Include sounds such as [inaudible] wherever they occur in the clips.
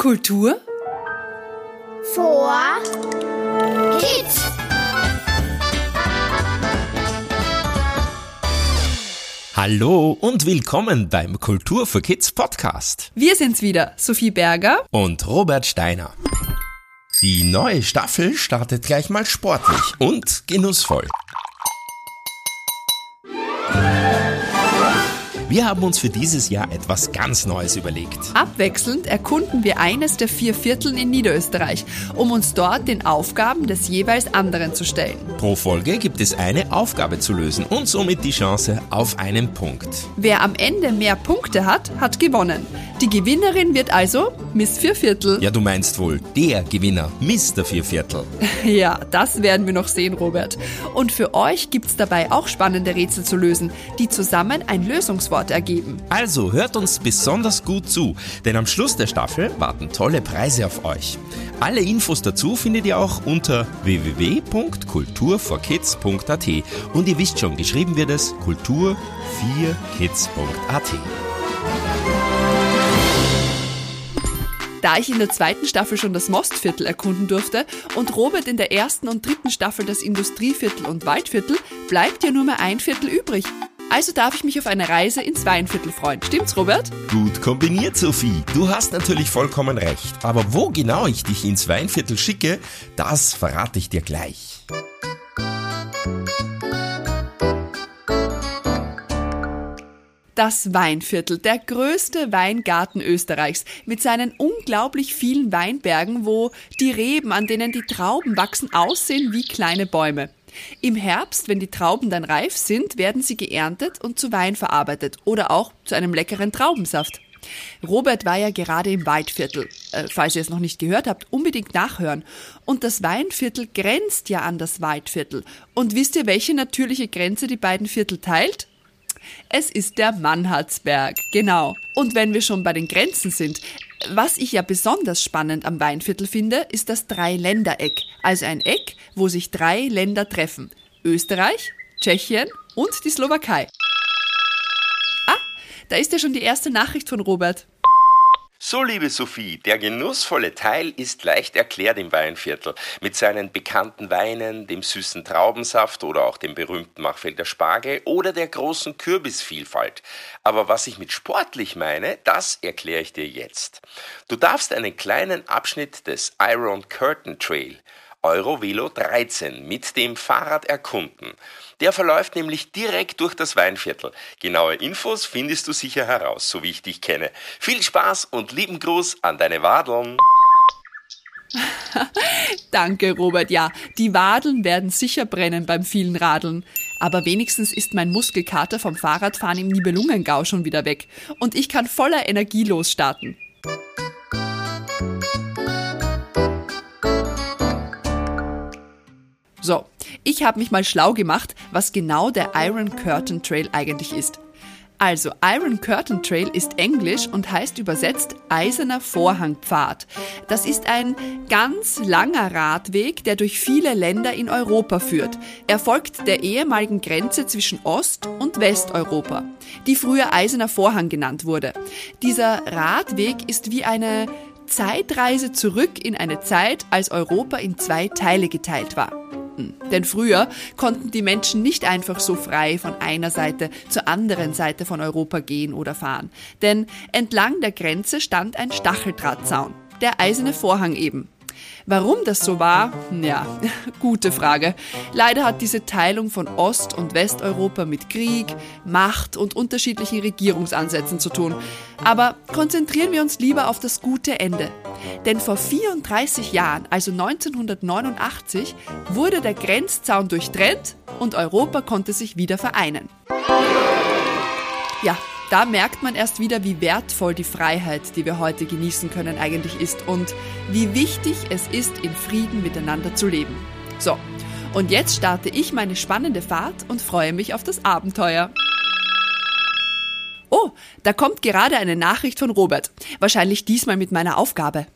Kultur vor Kids. Hallo und willkommen beim Kultur für Kids Podcast. Wir sind's wieder, Sophie Berger und Robert Steiner. Die neue Staffel startet gleich mal sportlich und genussvoll. Wir haben uns für dieses Jahr etwas ganz Neues überlegt. Abwechselnd erkunden wir eines der vier Vierteln in Niederösterreich, um uns dort den Aufgaben des jeweils anderen zu stellen. Pro Folge gibt es eine Aufgabe zu lösen und somit die Chance auf einen Punkt. Wer am Ende mehr Punkte hat, hat gewonnen. Die Gewinnerin wird also Miss Vierviertel. Ja, du meinst wohl der Gewinner, Mr. Vierviertel. [laughs] ja, das werden wir noch sehen, Robert. Und für euch gibt's dabei auch spannende Rätsel zu lösen, die zusammen ein Lösungswort ergeben. Also hört uns besonders gut zu, denn am Schluss der Staffel warten tolle Preise auf euch. Alle Infos dazu findet ihr auch unter www.kulturforkids.at und ihr wisst schon, geschrieben wird es kultur4kids.at. Da ich in der zweiten Staffel schon das Mostviertel erkunden durfte und Robert in der ersten und dritten Staffel das Industrieviertel und Waldviertel, bleibt ja nur mehr ein Viertel übrig. Also darf ich mich auf eine Reise ins Weinviertel freuen. Stimmt's, Robert? Gut kombiniert, Sophie. Du hast natürlich vollkommen recht. Aber wo genau ich dich ins Weinviertel schicke, das verrate ich dir gleich. Das Weinviertel, der größte Weingarten Österreichs, mit seinen unglaublich vielen Weinbergen, wo die Reben, an denen die Trauben wachsen, aussehen wie kleine Bäume. Im Herbst, wenn die Trauben dann reif sind, werden sie geerntet und zu Wein verarbeitet oder auch zu einem leckeren Traubensaft. Robert war ja gerade im Waldviertel. Äh, falls ihr es noch nicht gehört habt, unbedingt nachhören. Und das Weinviertel grenzt ja an das Waldviertel. Und wisst ihr, welche natürliche Grenze die beiden Viertel teilt? Es ist der Mannhardsberg, genau. Und wenn wir schon bei den Grenzen sind, was ich ja besonders spannend am Weinviertel finde, ist das Dreiländereck, also ein Eck, wo sich drei Länder treffen. Österreich, Tschechien und die Slowakei. Ah, da ist ja schon die erste Nachricht von Robert. So, liebe Sophie, der genussvolle Teil ist leicht erklärt im Weinviertel. Mit seinen bekannten Weinen, dem süßen Traubensaft oder auch dem berühmten Machfelder Spargel oder der großen Kürbisvielfalt. Aber was ich mit sportlich meine, das erkläre ich dir jetzt. Du darfst einen kleinen Abschnitt des Iron Curtain Trail Eurovelo 13 mit dem Fahrrad erkunden. Der verläuft nämlich direkt durch das Weinviertel. Genaue Infos findest du sicher heraus, so wie ich dich kenne. Viel Spaß und lieben Gruß an deine Wadeln. [laughs] Danke, Robert. Ja, die Wadeln werden sicher brennen beim vielen Radeln. Aber wenigstens ist mein Muskelkater vom Fahrradfahren im Nibelungengau schon wieder weg. Und ich kann voller Energie losstarten. So, ich habe mich mal schlau gemacht, was genau der Iron Curtain Trail eigentlich ist. Also, Iron Curtain Trail ist Englisch und heißt übersetzt Eiserner Vorhangpfad. Das ist ein ganz langer Radweg, der durch viele Länder in Europa führt. Er folgt der ehemaligen Grenze zwischen Ost- und Westeuropa, die früher Eiserner Vorhang genannt wurde. Dieser Radweg ist wie eine Zeitreise zurück in eine Zeit, als Europa in zwei Teile geteilt war. Hm. Denn früher konnten die Menschen nicht einfach so frei von einer Seite zur anderen Seite von Europa gehen oder fahren. Denn entlang der Grenze stand ein Stacheldrahtzaun, der eiserne Vorhang eben. Warum das so war? Ja, [laughs] gute Frage. Leider hat diese Teilung von Ost- und Westeuropa mit Krieg, Macht und unterschiedlichen Regierungsansätzen zu tun. Aber konzentrieren wir uns lieber auf das gute Ende. Denn vor 34 Jahren, also 1989, wurde der Grenzzaun durchtrennt und Europa konnte sich wieder vereinen. Ja, da merkt man erst wieder, wie wertvoll die Freiheit, die wir heute genießen können, eigentlich ist und wie wichtig es ist, in Frieden miteinander zu leben. So, und jetzt starte ich meine spannende Fahrt und freue mich auf das Abenteuer. Oh, da kommt gerade eine Nachricht von Robert. Wahrscheinlich diesmal mit meiner Aufgabe.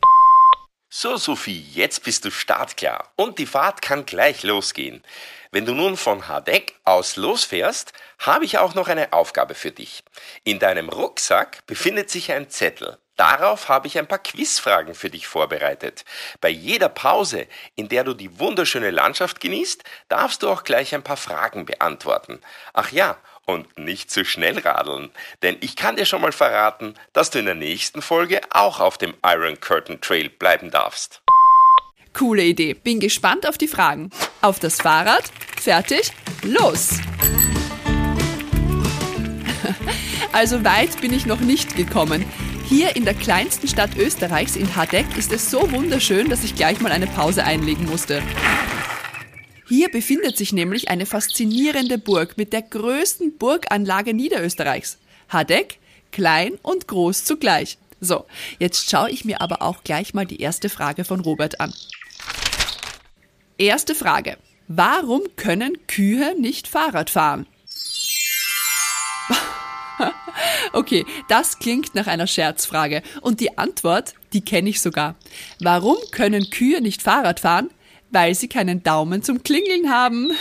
So, Sophie, jetzt bist du startklar und die Fahrt kann gleich losgehen. Wenn du nun von Hadeck aus losfährst, habe ich auch noch eine Aufgabe für dich. In deinem Rucksack befindet sich ein Zettel. Darauf habe ich ein paar Quizfragen für dich vorbereitet. Bei jeder Pause, in der du die wunderschöne Landschaft genießt, darfst du auch gleich ein paar Fragen beantworten. Ach ja, und nicht zu schnell radeln, denn ich kann dir schon mal verraten, dass du in der nächsten Folge auch auf dem Iron Curtain Trail bleiben darfst. Coole Idee. Bin gespannt auf die Fragen. Auf das Fahrrad. Fertig. Los! [laughs] Also weit bin ich noch nicht gekommen. Hier in der kleinsten Stadt Österreichs, in Hadeck, ist es so wunderschön, dass ich gleich mal eine Pause einlegen musste. Hier befindet sich nämlich eine faszinierende Burg mit der größten Burganlage Niederösterreichs. Hadeck, klein und groß zugleich. So, jetzt schaue ich mir aber auch gleich mal die erste Frage von Robert an. Erste Frage. Warum können Kühe nicht Fahrrad fahren? [laughs] Okay, das klingt nach einer Scherzfrage. Und die Antwort, die kenne ich sogar. Warum können Kühe nicht Fahrrad fahren? Weil sie keinen Daumen zum Klingeln haben. [laughs]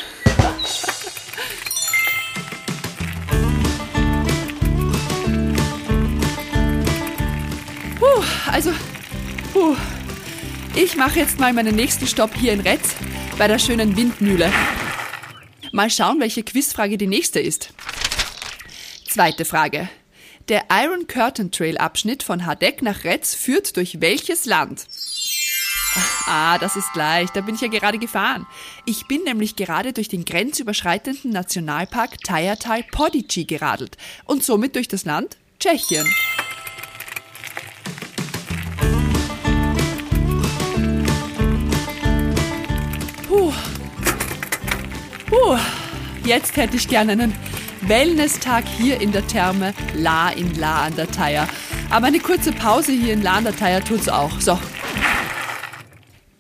Puh, also, puh. Ich mache jetzt mal meinen nächsten Stopp hier in Retz bei der schönen Windmühle. Mal schauen, welche Quizfrage die nächste ist. Zweite Frage. Der Iron Curtain Trail Abschnitt von Hadeck nach Retz führt durch welches Land? Ah, das ist leicht, da bin ich ja gerade gefahren. Ich bin nämlich gerade durch den grenzüberschreitenden Nationalpark Tajatal Podici geradelt und somit durch das Land Tschechien. Puh. Puh. Jetzt hätte ich gerne einen Wellness-Tag hier in der Therme La in La an der Thaya. Aber eine kurze Pause hier in La an der Thaya tut's auch. So.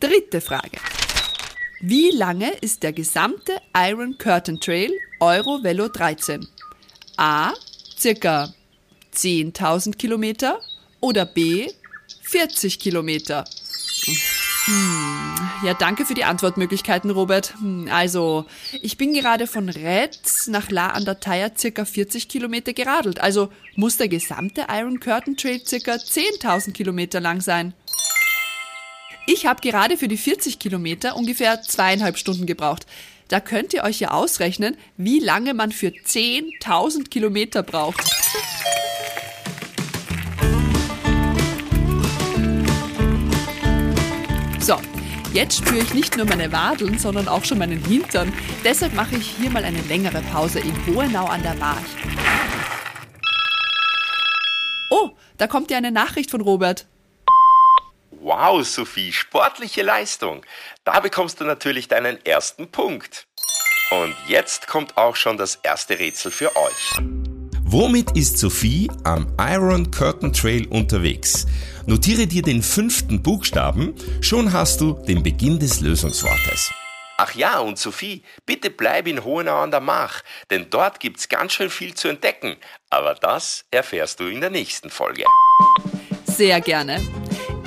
Dritte Frage. Wie lange ist der gesamte Iron Curtain Trail Euro Velo 13? A. Circa 10.000 Kilometer oder B. 40 Kilometer? Hm, ja, danke für die Antwortmöglichkeiten, Robert. Hm, also, ich bin gerade von Retz nach La an der Thaya circa 40 Kilometer geradelt. Also muss der gesamte Iron Curtain Trail circa 10.000 Kilometer lang sein. Ich habe gerade für die 40 Kilometer ungefähr zweieinhalb Stunden gebraucht. Da könnt ihr euch ja ausrechnen, wie lange man für 10.000 Kilometer braucht. So, jetzt spüre ich nicht nur meine Wadeln, sondern auch schon meinen Hintern. Deshalb mache ich hier mal eine längere Pause in Hohenau an der March. Oh, da kommt ja eine Nachricht von Robert. Wow, Sophie, sportliche Leistung. Da bekommst du natürlich deinen ersten Punkt. Und jetzt kommt auch schon das erste Rätsel für euch. Womit ist Sophie am Iron Curtain Trail unterwegs? Notiere dir den fünften Buchstaben, schon hast du den Beginn des Lösungswortes. Ach ja, und Sophie, bitte bleib in Hohenau an der Mach, denn dort gibt's ganz schön viel zu entdecken. Aber das erfährst du in der nächsten Folge. Sehr gerne.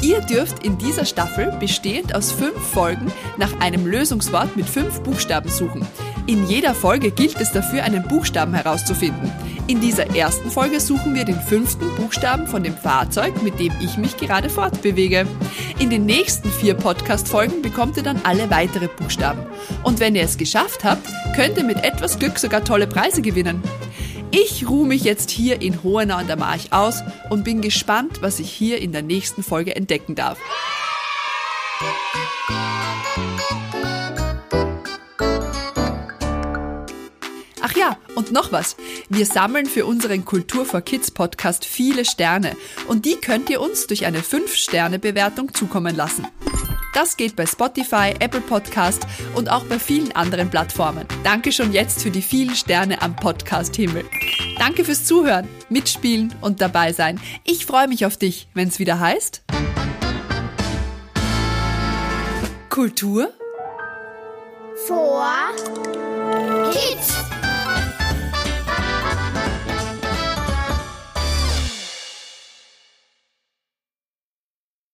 Ihr dürft in dieser Staffel, bestehend aus fünf Folgen, nach einem Lösungswort mit fünf Buchstaben suchen. In jeder Folge gilt es dafür, einen Buchstaben herauszufinden. In dieser ersten Folge suchen wir den fünften Buchstaben von dem Fahrzeug, mit dem ich mich gerade fortbewege. In den nächsten vier Podcast-Folgen bekommt ihr dann alle weitere Buchstaben. Und wenn ihr es geschafft habt, könnt ihr mit etwas Glück sogar tolle Preise gewinnen. Ich ruhe mich jetzt hier in Hohenau an der March aus und bin gespannt, was ich hier in der nächsten Folge entdecken darf. Ach ja, und noch was. Wir sammeln für unseren Kultur for Kids Podcast viele Sterne und die könnt ihr uns durch eine 5-Sterne-Bewertung zukommen lassen. Das geht bei Spotify, Apple Podcast und auch bei vielen anderen Plattformen. Danke schon jetzt für die vielen Sterne am Podcast Himmel. Danke fürs Zuhören, Mitspielen und dabei sein. Ich freue mich auf dich, wenn es wieder heißt Kultur vor Kids.